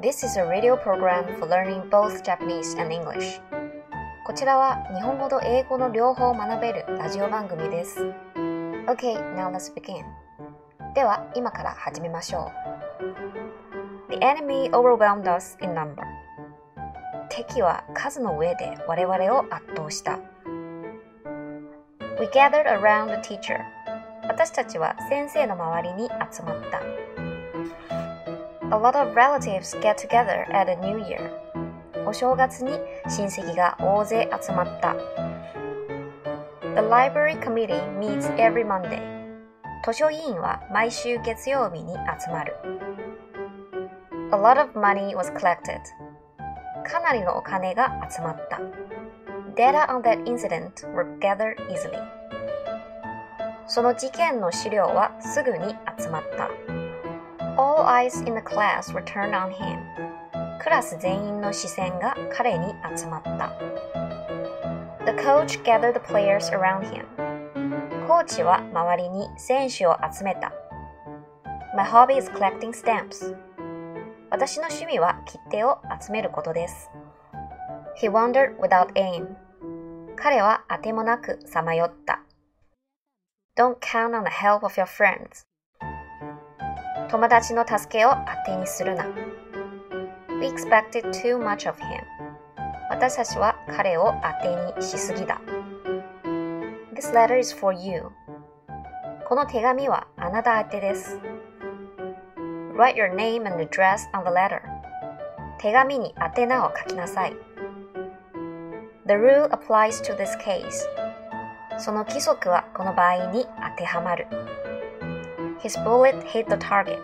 This is a radio program for learning both Japanese and English. こちらは日本語と英語の両方を学べるラジオ番組です。Okay, now let's begin. では、今から始めましょう。The enemy overwhelmed us in number. 敵は数の上で我々を圧倒した。We gathered around the teacher. 私たちは先生の周りに集まった。A lot of relatives get together at a new year. お正月に親戚が大勢集まった。The library committee meets every Monday. 図書委員は毎週月曜日に集まる。A lot of money was collected. かなりのお金が集まった。Data on that incident were gathered easily. その事件の資料はすぐに集まった。All eyes in the class were turned on him. クラス全員の視線が彼に集まった。The coach gathered the players around him. コーチは周りに選手を集めた。My hobby is collecting stamps. 私の趣味は切手を集めることです。He wandered without aim. 彼はあてもなくさまよった。Don't count on the help of your friends. 友達の助けを当てにするな。We expected too much of him. 私たちは彼を当てにしすぎだ。This letter is for you. この手紙はあなた宛てです。Write your name and address on the letter. 手紙に宛名を書きなさい。The rule applies to this case. その規則はこの場合に当てはまる。His bullet hit the target.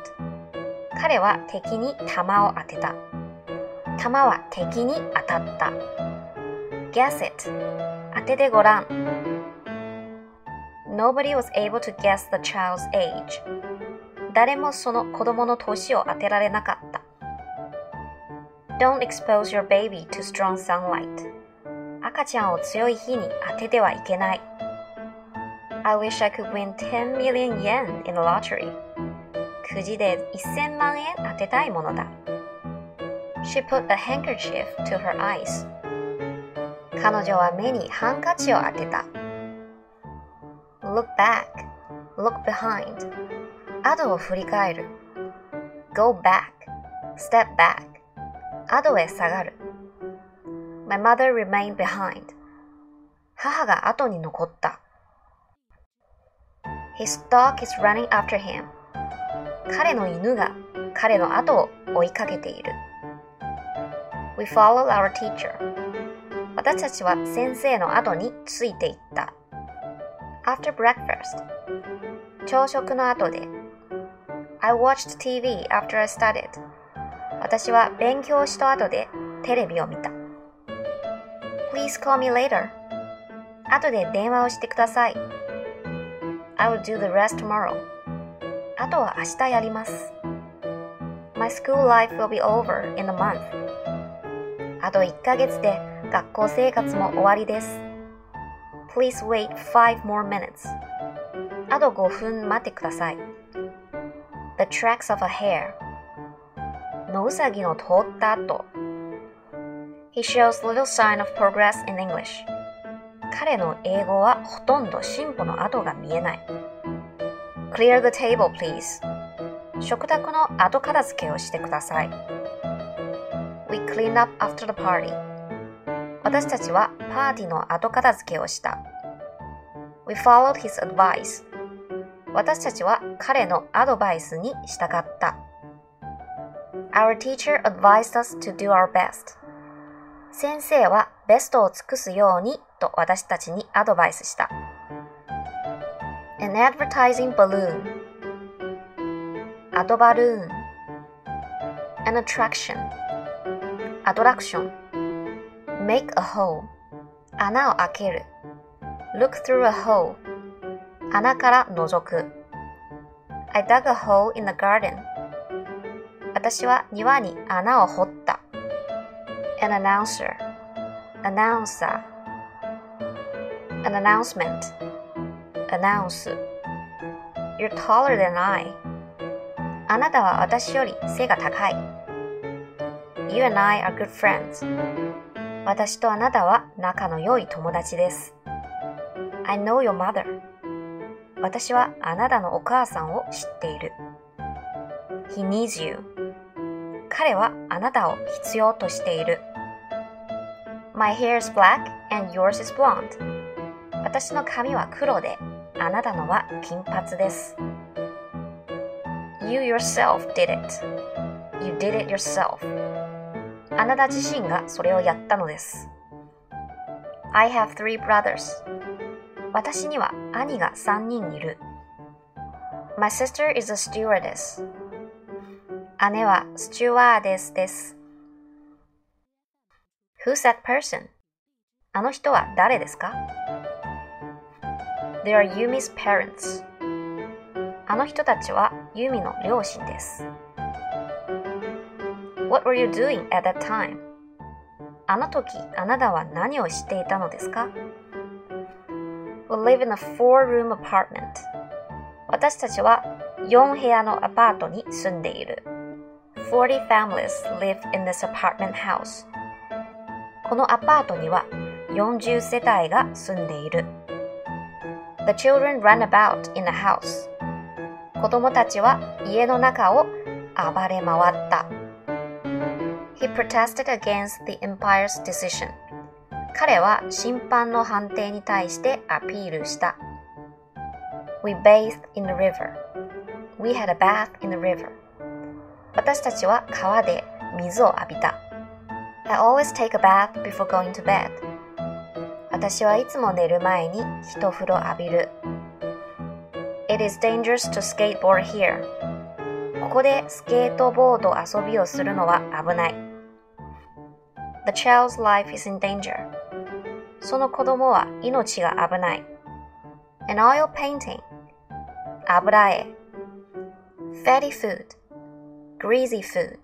彼は敵に弾を当てた。弾は敵に当たった。Guess it. 当ててごらん。Nobody was able to guess the child's age. 誰もその子供の年を当てられなかった。Don't expose your baby to strong sunlight. 赤ちゃんを強い火に当ててはいけない。I wish I could win 10 million yen in the lottery. くじで1000万円当てたいものだ。She put a handkerchief to her eyes. 彼女は目にハンカチを当てた。Look back. Look behind. 後を振り返る。Go back. Step back. 後へ下がる。My mother remained behind. 母が後に残った。 His dog is running after him. 彼の犬が彼の後を追いかけている。We follow our teacher. 私たちは先生の後についていった。After breakfast. 朝食の後で。I watched TV after I studied. 私は勉強した後でテレビを見た。Please call me later. 後で電話をしてください。I will do the rest tomorrow. あとは明日やります。My school life will be over in a month. あと1ヶ月で学校生活も終わりです。Please wait five more minutes. あと5分待ってください。The tracks of a hare. 野うさぎの通った後。He shows little sign of progress in English. 彼の英語はほとんど進歩の跡が見えない。Clear the table, please. 食卓の後片付けをしてください。We cleaned up after the party. 私たちはパーティーの後片付けをした。We followed his advice. 私たちは彼のアドバイスに従った。Our teacher advised us to do our best. 先生はベストを尽くすようにと私たちにアドバイスした。An advertising balloon アドバルーン An attraction アトラクション Make a hole 穴を開ける Look through a hole 穴から覗く I dug a hole in the garden 私は庭に穴を掘った an announcer, announcer, an announcement, announce. You're taller than I. あなたは私より背が高い。You and I are good friends. 私とあなたは仲の良い友達です。I know your mother. 私はあなたのお母さんを知っている。He needs you. 彼はあなたを必要としている。My hair is black and yours is blonde. 私の髪は黒で、あなたのは金髪です。You yourself did it. You did it yourself. あなた自身がそれをやったのです。I have three brothers. 私には兄が3人いる。My sister is a stewardess. 姉はスチュワーデスです。Who's that person? あの人は誰ですか They are Yumi's parents. あの人たちはユミの両親です。What were you doing at that time? あの時、あなたは何をしていたのですか We live in a four-room apartment. 私たちは4部屋のアパートに住んでいる。40 families live in this apartment house. このアパートには40世帯が住んでいる。The children run about in the house. 子供たちは家の中を暴れ回った。He protested against the empire's decision. 彼は審判の判定に対してアピールした。We bathed in the river. We had a bath in the river. 私たちは川で水を浴びた。I always take a bath before going to bed. 私はいつも寝る前に一風呂浴びる。It is dangerous to skateboard here. ここでスケートボード遊びをするのは危ない。The child's life is in danger. その子供は命が危ない。An oil painting. 油絵。Fatty food. Greasy food.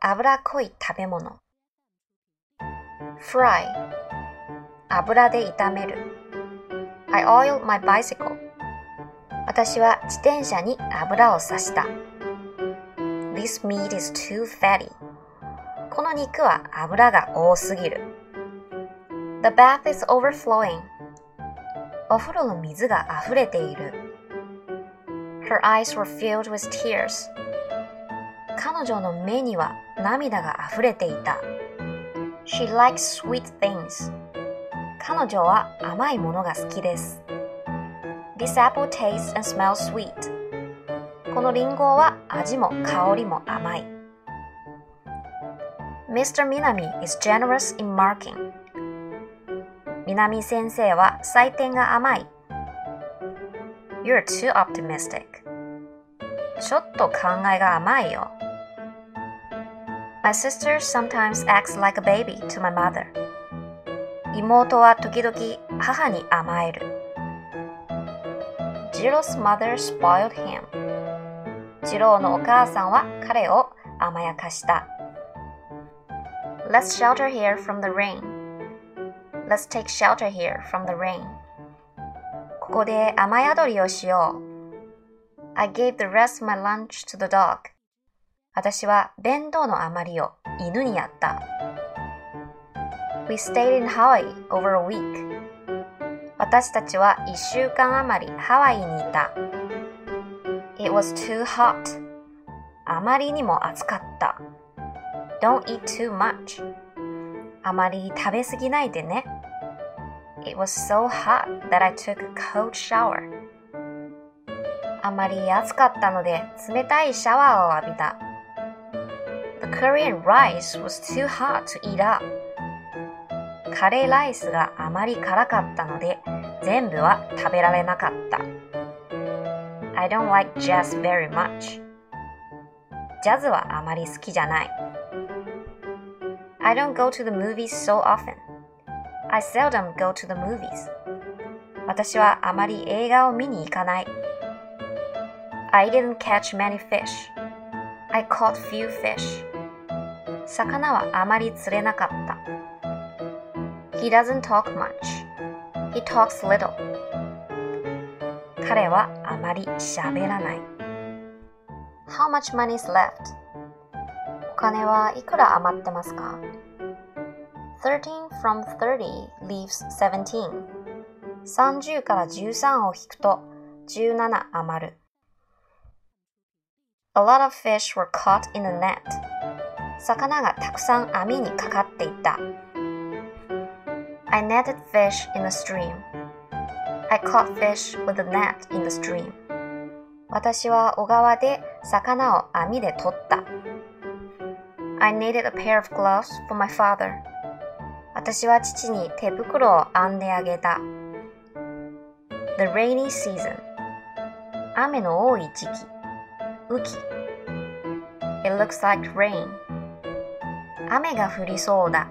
脂っこい食べ物。Fry. 油で炒める。I oiled my bicycle. 私は自転車に油をさした。This meat is too fatty. この肉は油が多すぎる。The bath is overflowing. お風呂の水が溢れている。Her eyes were filled with tears. 彼女の目には涙が溢れていた。She likes sweet things. 彼女は甘いものが好きです。This apple tastes and smells sweet. このリンゴは味も香りも甘い。Mr. Minami is generous in marking. 南先生は採点が甘い。You're too optimistic. ちょっと考えが甘いよ。My sister sometimes acts like a baby to my mother. 妹は時々母に甘える。Jiro's mother spoiled him. ジローのお母さんは彼を甘やかした。Let's shelter here from the rain. Let's take shelter here from the rain. ここで雨宿りをしよう。I gave the rest of my lunch to the dog. 私は弁当の余りを犬にやった。We stayed in Hawaii over a week. 私たちは一週間余りハワイにいた。It was too hot. あまりにも暑かった。Don't eat too much. あまり食べすぎないでね。It was so hot that I took a cold shower. あまり暑かったので冷たいシャワーを浴びた。The curry and rice was too hot to eat up. カレーライスがあまり辛かったので全部は食べられなかった。I don't like jazz very much. ジャズはあまり好きじゃない。I don't go to the movies so often. I seldom go to the movies. 私はあまり映画を見に行かない。I didn't catch many fish. I caught few fish. 魚はあまり釣れなかった。He doesn't talk much. He talks little. 彼はあまり喋らない。How much money is left? お金はいくら余ってますか ?13 from 30 leaves 17. 30から13を引くと17余る。A lot of fish were caught in the net. 魚がたくさん網にかかっていた。I netted fish in the stream. I caught fish with a net in the stream. 私は小川で魚を網で取った。I needed a pair of gloves for my father. 私は父に手袋を編んであげた。The rainy season. 雨の多い時期。雨季。It looks like rain. 雨が降りそうだ。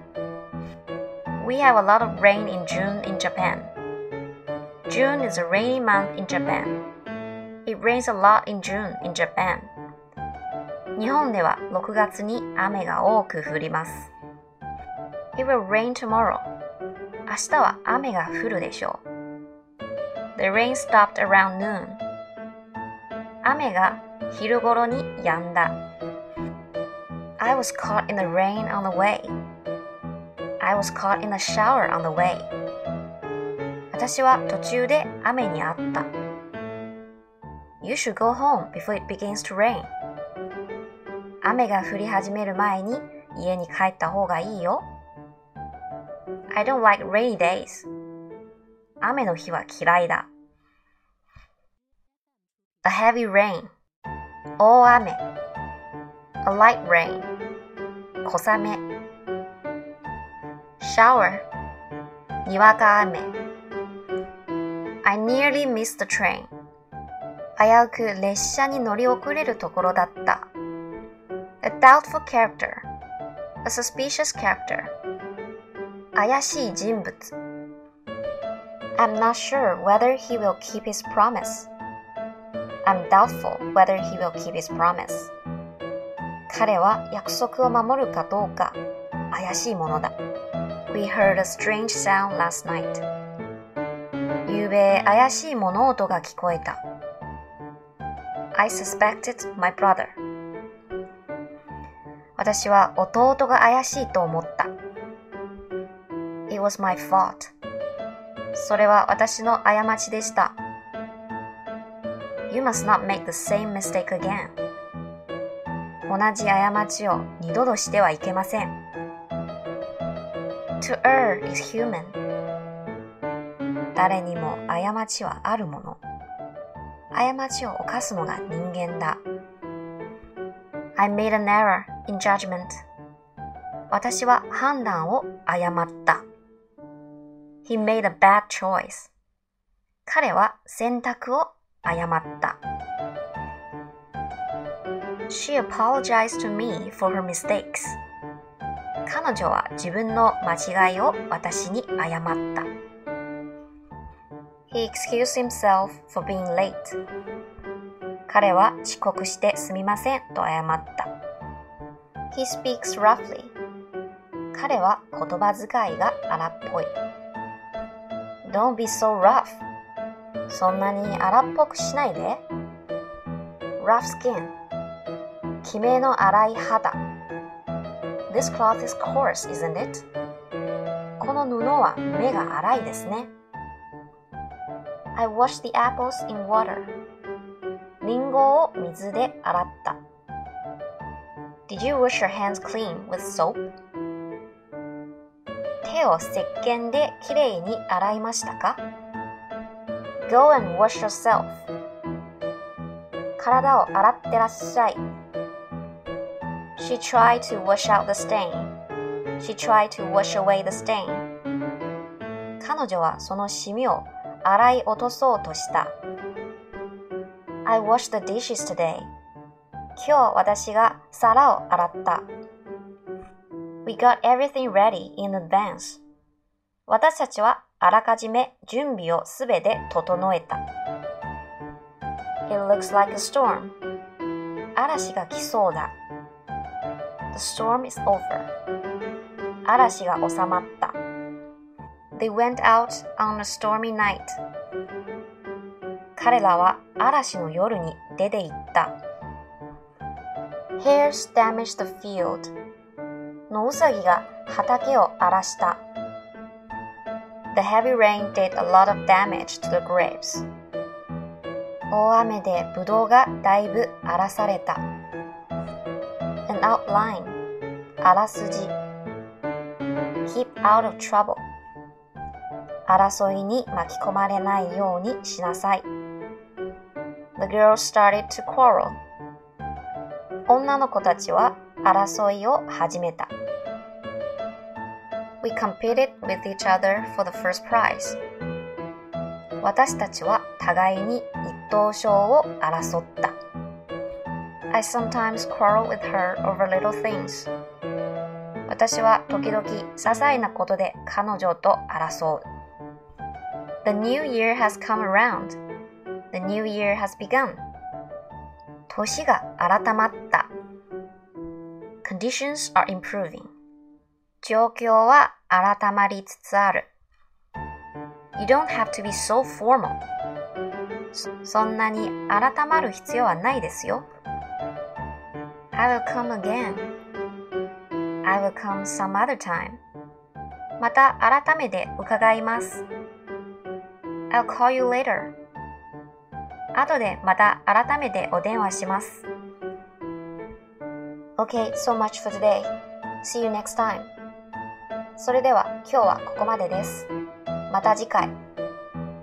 We have a lot of rain in June in Japan. June is a rainy month in Japan. It rains a lot in June in Japan. 日本では6月に雨が多く降ります。It will rain tomorrow. 明日は雨が降るでしょう。The rain stopped around noon. 雨が昼頃に止んだ。I was caught in the rain on the way. I was caught in the shower on the way. 私は途中で雨にあった。You should go home before it begins to rain. 雨が降り始める前に家に帰った方がいいよ。I don't like rainy days. 雨の日は嫌いだ。A heavy rain. 大雨。A light rain. 小雨。Shower. にわか雨。I nearly missed the train. 危うく列車に乗り遅れるところだった。A doubtful character. A suspicious character. 怪しい人物。I'm not sure whether he will keep his promise. I'm doubtful whether he will keep his promise. 彼は約束を守るかどうか怪しいものだ。We heard a strange sound last night. ゆうべ怪しい物音が聞こえた。I suspected my brother. 私は弟が怪しいと思った。It was my fault. それは私の過ちでした。You must not make the same mistake again. 同じ過ちを二度としてはいけません。To err is human. 誰にも過ちはあるもの。過ちを犯すのが人間だ。I made an error in judgment. 私は判断を誤った。He made a bad choice. 彼は選択を誤った。She apologized to me for her mistakes. 彼女は自分の間違いを私に謝った。He excused himself for being late. 彼は遅刻してすみませんと謝った。He speaks roughly. 彼は言葉遣いが荒っぽい。Don't be so rough. そんなに荒っぽくしないで。rough skin きめの粗い肌 This cloth is coarse, isn't it? この布は目が粗いですね。I washed the apples in water. リンゴを水で洗った。Did you wash your hands clean with soap? 手を石鹸できれいに洗いましたか ?Go and wash yourself. 体を洗ってらっしゃい。She tried to wash out the stain. She tried to wash away the stain. 彼女はそのシミを洗い落とそうとした。I washed the dishes today. 今日私が皿を洗った。We got everything ready in advance. 私たちはあらかじめ準備をすべて整えた。It looks like a storm. 嵐が来そうだ。The storm is over. 嵐が収まった。They went out on a stormy night. 彼らは嵐の夜に出て行った。Hares damaged the field. 野ウサギが畑を荒らした。The heavy rain did a lot of damage to the grapes. 大雨でブドウがだいぶ荒らされた。An outline あらすじ Keep out of trouble 争いに巻き込まれないようにしなさい。The girls started to quarrel 女の子たちは争いを始めた。We competed with each other for the first prize. 私たちは互いに一等賞を争った。I sometimes quarrel with her over little things. 私は時々些細なことで彼女と争う。The new year has come around. The new year has begun. 年が改まった。Conditions are improving. 状況は改まりつつある。You don't have to be so formal. そんなに改まる必要はないですよ。I will come again. I will come some other time. また改めて伺います。I'll call you later. 後でまた改めてお電話します。Okay, so much for today. See you next time. それでは今日はここまでです。また次回。